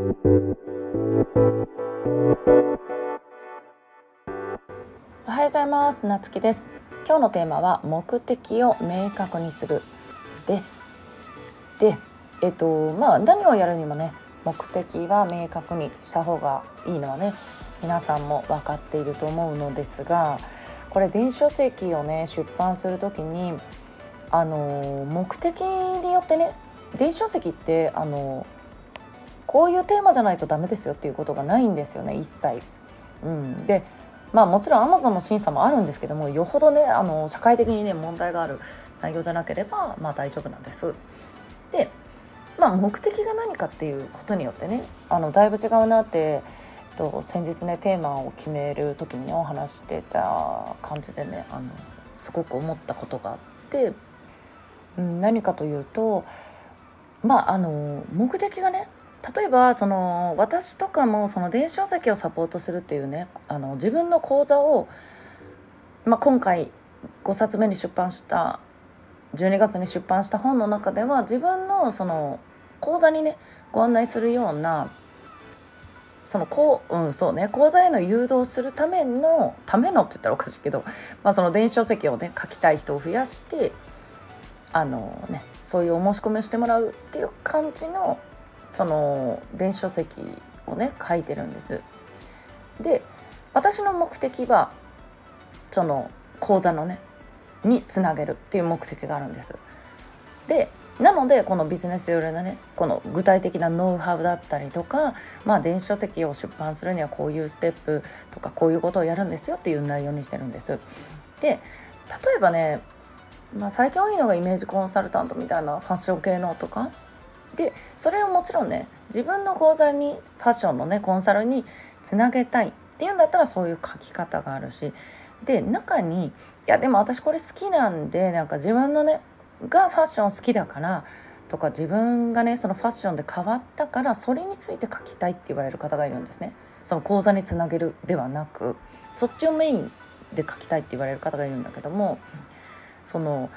おはようございます。なつきです。今日のテーマは目的を明確にするです。でえっとまあ何をやるにもね目的は明確にした方がいいのはね皆さんも分かっていると思うのですがこれ電子書籍をね出版する時にあの目的によってね電子書籍ってあのこういうテーマじゃないとダメですよっていうことがないんですよね一切。うん、でまあもちろんアマゾンの審査もあるんですけどもよほどねあの社会的にね問題がある内容じゃなければまあ大丈夫なんです。でまあ目的が何かっていうことによってねあのだいぶ違うなってえっと先日ねテーマを決める時にねお話してた感じでねあのすごく思ったことがあって、うん、何かというとまああの目的がね例えばその私とかもその電子書籍をサポートするっていうねあの自分の講座を、まあ、今回5冊目に出版した12月に出版した本の中では自分のその講座にねご案内するようなそのこう、うんそうね、講座への誘導するためのためのって言ったらおかしいけど、まあ、その電子書籍をね書きたい人を増やしてあのねそういうお申し込みをしてもらうっていう感じのその電子書籍をね書いてるんです。で私の目的はその講座のねにつなげるっていう目的があるんです。でなのでこのビジネス寄りのねこの具体的なノウハウだったりとか、まあ、電子書籍を出版するにはこういうステップとかこういうことをやるんですよっていう内容にしてるんです。で例えばね、まあ、最近多いのがイメージコンサルタントみたいなファッション系のとかでそれをもちろんね自分の講座にファッションのねコンサルにつなげたいっていうんだったらそういう書き方があるしで中にいやでも私これ好きなんでなんか自分のねがファッション好きだからとか自分がねそのファッションで変わったからそれについて書きたいって言われる方がいるんですね。その講座につなげるではなくそっちをメインで書きたいって言われる方がいるんだけどもその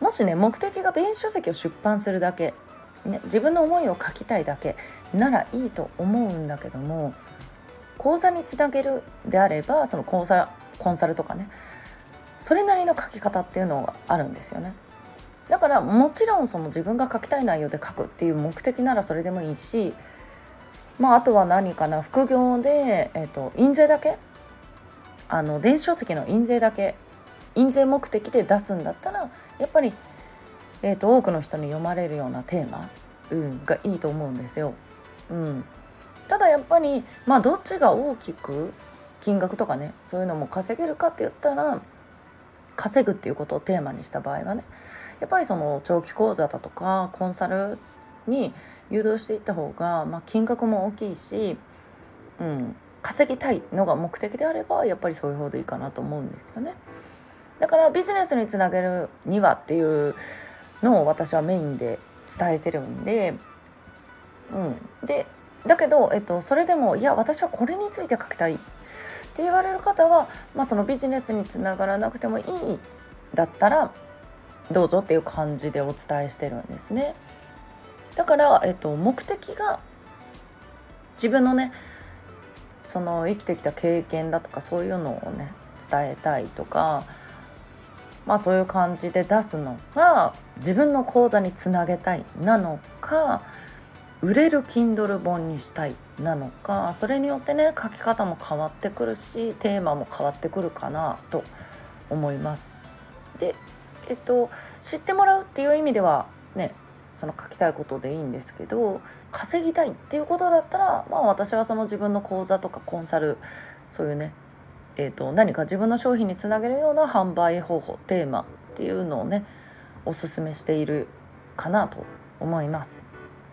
もしね目的が電子書籍を出版するだけ、ね、自分の思いを書きたいだけならいいと思うんだけども講座につなげるであればその講座コンサルとかねそれなりの書き方っていうのがあるんですよね。だからもちろんその自分が書きたい内容で書くっていう目的ならそれでもいいしまああとは何かな副業で、えーと、印税だけあの電子書籍の印税だけ印税目的で出すんだったらやっぱり、えーと、多くの人に読まれるようなテーマ、うん、がいいと思うんですよ。うん、ただやっぱりまあどっちが大きく金額とかねそういうのも稼げるかって言ったら稼ぐっていうことをテーマにした場合はねやっぱりその長期講座だとかコンサルに誘導していった方が、まあ、金額も大きいし、うん、稼ぎたいのが目的であればやっぱりそういう方でいいかなと思うんですよね。だからビジネスにつなげるにはっていうのを私はメインで伝えてるんで、うん、でだけど、えっと、それでもいや私はこれについて書きたいって言われる方は、まあ、そのビジネスにつながらなくてもいいだったらどうぞっていう感じでお伝えしてるんですね。だから、えっと、目的が自分のねその生きてきた経験だとかそういうのをね伝えたいとかまあそういう感じで出すのが自分の講座につなげたいなのか売れる Kindle 本にしたいなのかそれによってね書き方も変わってくるしテーマも変わってくるかなと思います。でえっと知ってもらうっていう意味ではねその書きたいことでいいんですけど稼ぎたいっていうことだったらまあ私はその自分の講座とかコンサルそういうねえーと、何か自分の商品につなげるような販売方法テーマっていうのをねおすすめしているかなと思います。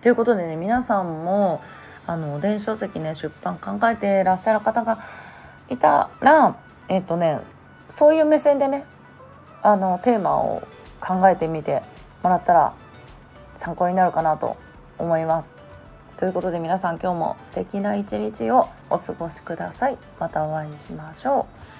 ということでね皆さんもあの電子書籍ね出版考えてらっしゃる方がいたらえっ、ー、とねそういう目線でねあのテーマを考えてみてもらったら参考になるかなと思います。ということで皆さん今日も素敵な一日をお過ごしください。またお会いしましょう。